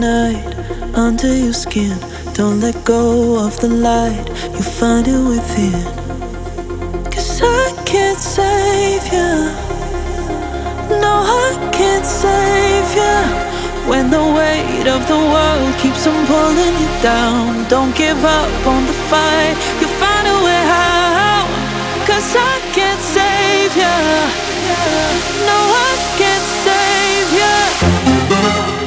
night under your skin. Don't let go of the light, you find it within. Cause I can't save you. No, I can't save you. When the weight of the world keeps on pulling you down, don't give up on the fight, you'll find a way out. Cause I can't save you. No, I can't save you.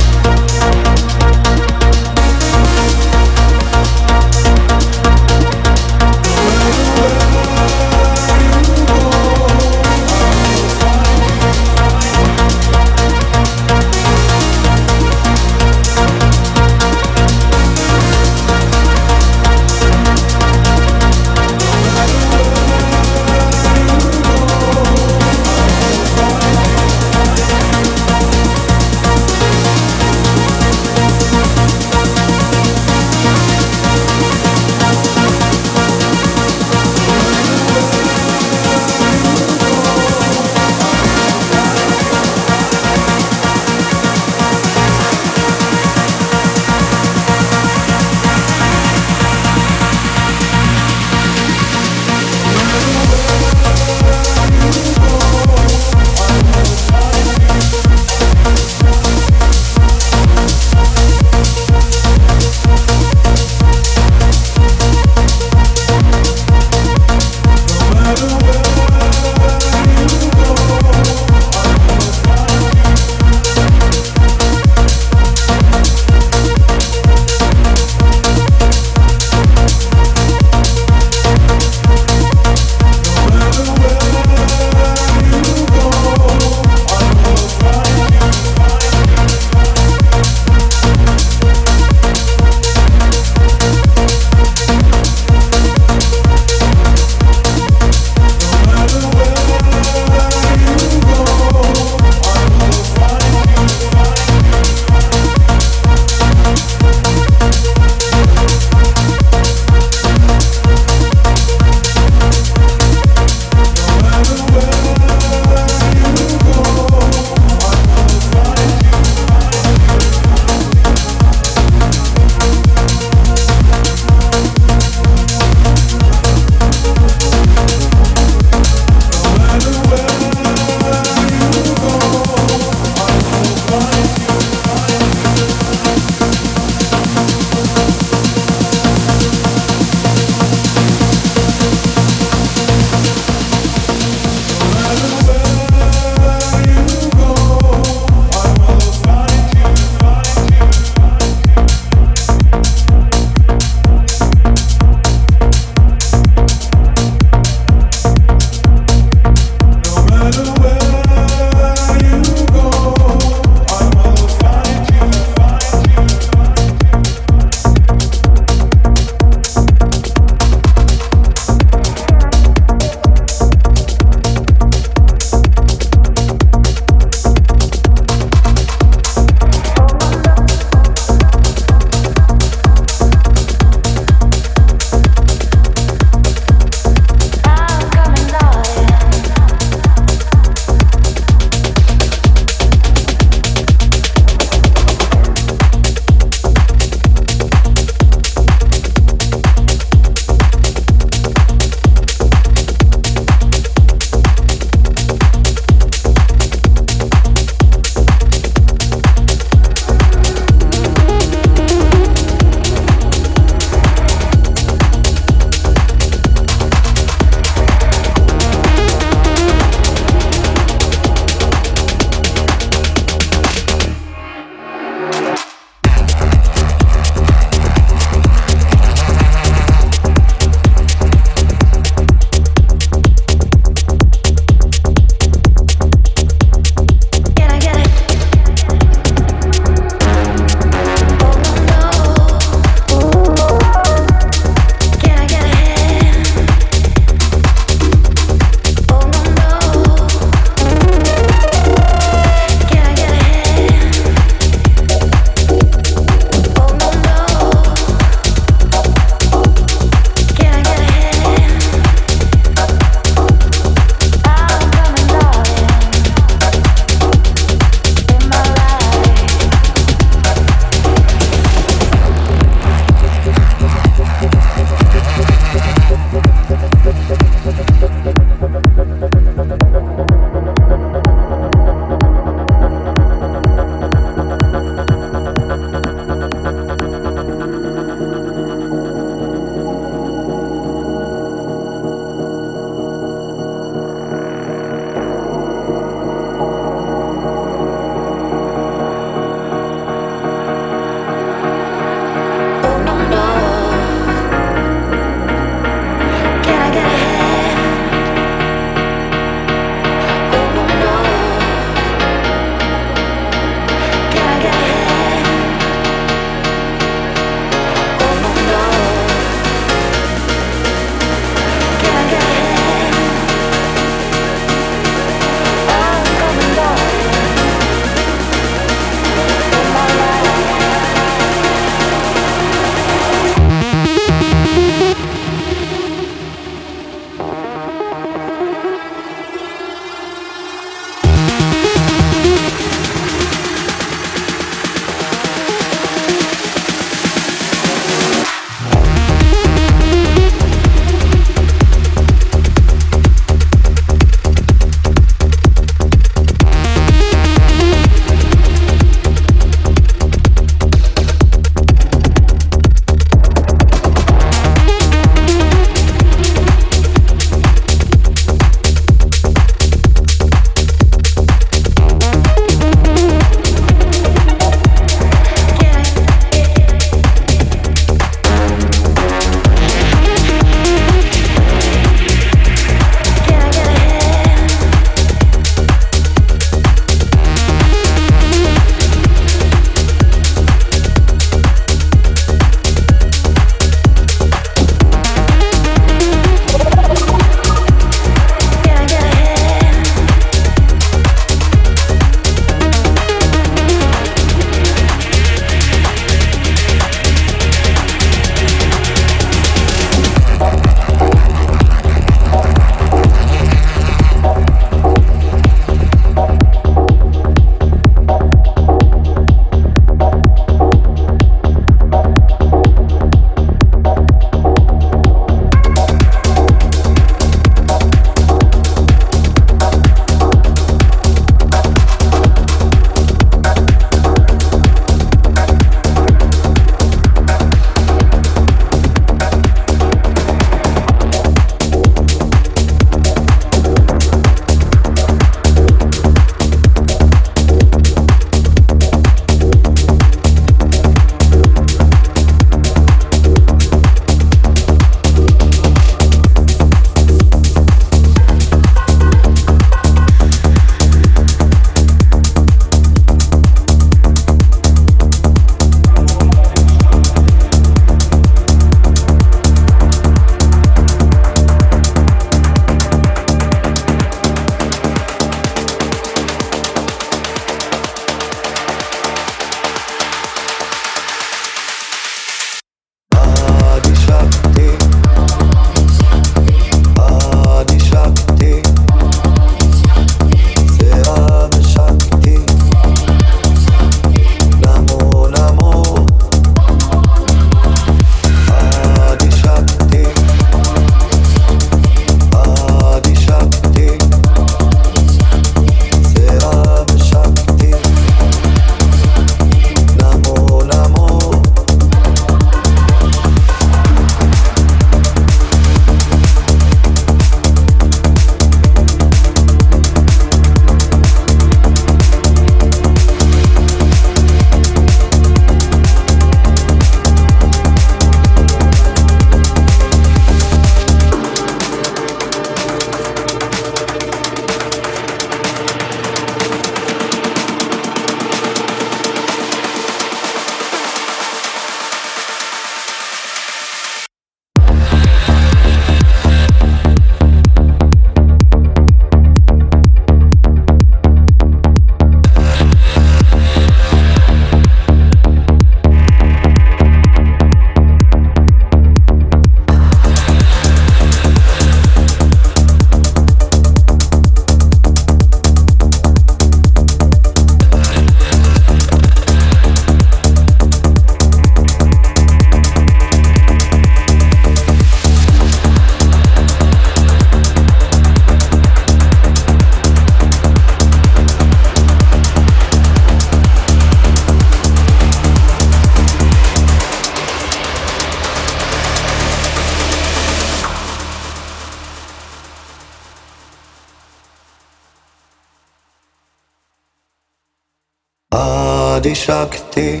Shakti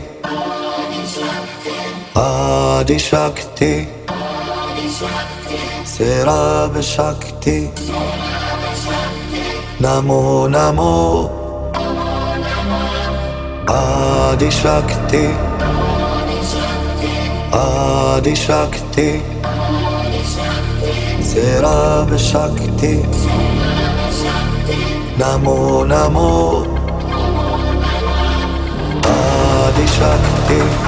Adi Shakti Sarab Shakti Namo Namo. Adi Shakti Adi Shakti Sarab Shakti Namo Namo Adi Shakti